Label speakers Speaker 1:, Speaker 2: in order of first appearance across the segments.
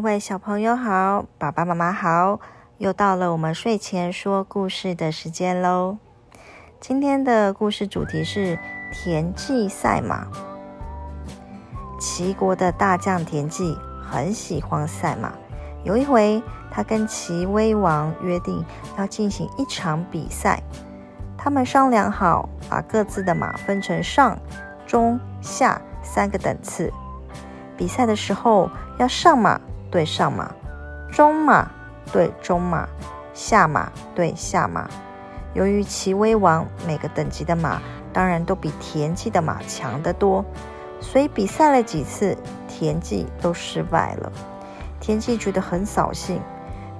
Speaker 1: 各位小朋友好，爸爸妈妈好，又到了我们睡前说故事的时间喽。今天的故事主题是田忌赛马。齐国的大将田忌很喜欢赛马，有一回他跟齐威王约定要进行一场比赛，他们商量好，把各自的马分成上、中、下三个等次。比赛的时候要上马对上马，中马对中马，下马对下马。由于齐威王每个等级的马当然都比田忌的马强得多，所以比赛了几次，田忌都失败了。田忌觉得很扫兴，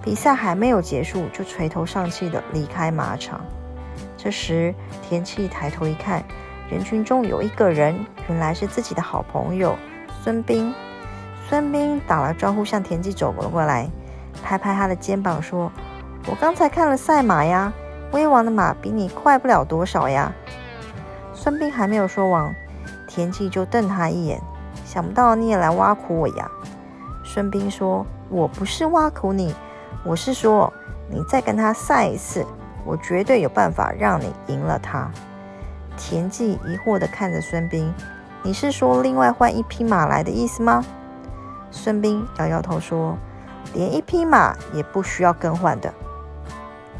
Speaker 1: 比赛还没有结束就垂头丧气地离开马场。这时，田忌抬头一看，人群中有一个人，原来是自己的好朋友。孙膑，孙膑打了招呼，向田忌走了过来，拍拍他的肩膀说：“我刚才看了赛马呀，威王的马比你快不了多少呀。”孙膑还没有说完，田忌就瞪他一眼，想不到你也来挖苦我呀。孙膑说：“我不是挖苦你，我是说你再跟他赛一次，我绝对有办法让你赢了他。”田忌疑惑地看着孙膑。你是说另外换一匹马来的意思吗？孙膑摇摇头说：“连一匹马也不需要更换的。”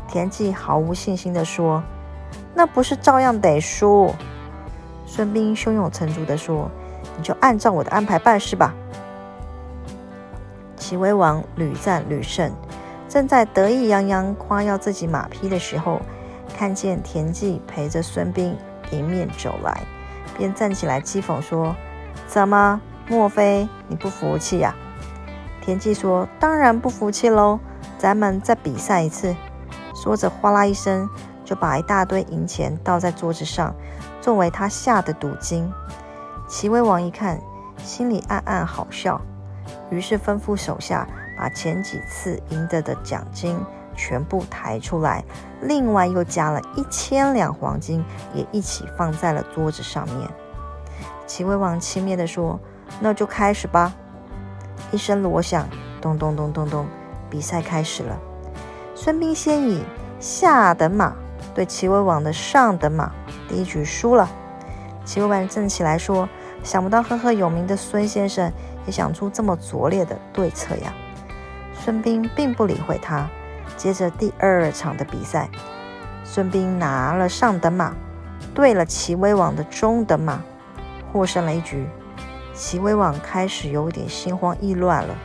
Speaker 1: 田忌毫无信心地说：“那不是照样得输？”孙膑胸有成竹地说：“你就按照我的安排办事吧。”齐威王屡战屡胜，正在得意洋洋夸耀自己马匹的时候，看见田忌陪着孙膑迎面走来。便站起来讥讽说：“怎么？莫非你不服气呀？”田忌说：“当然不服气喽，咱们再比赛一次。”说着，哗啦一声就把一大堆银钱倒在桌子上，作为他下的赌金。齐威王一看，心里暗暗好笑，于是吩咐手下把前几次赢得的奖金。全部抬出来，另外又加了一千两黄金，也一起放在了桌子上面。齐威王轻蔑地说：“那就开始吧。”一声锣响，咚咚咚咚咚，比赛开始了。孙膑先以下等马对齐威王的上等马，第一局输了。齐威王站起来说：“想不到赫赫有名的孙先生也想出这么拙劣的对策呀！”孙膑并不理会他。接着第二场的比赛，孙膑拿了上等马，对了齐威王的中等马，获胜了一局。齐威王开始有点心慌意乱了。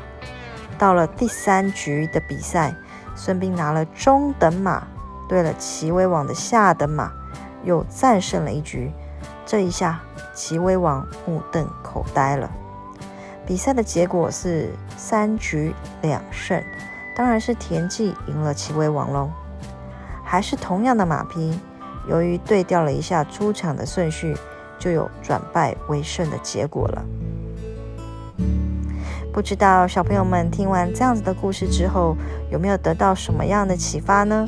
Speaker 1: 到了第三局的比赛，孙膑拿了中等马，对了齐威王的下等马，又战胜了一局。这一下，齐威王目瞪口呆了。比赛的结果是三局两胜。当然是田忌赢了齐威王喽，还是同样的马匹，由于对调了一下出场的顺序，就有转败为胜的结果了。不知道小朋友们听完这样子的故事之后，有没有得到什么样的启发呢？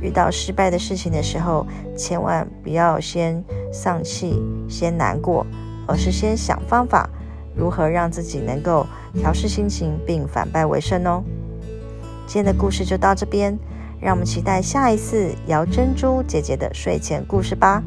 Speaker 1: 遇到失败的事情的时候，千万不要先丧气、先难过，而是先想方法，如何让自己能够调试心情，并反败为胜哦。今天的故事就到这边，让我们期待下一次姚珍珠姐姐的睡前故事吧。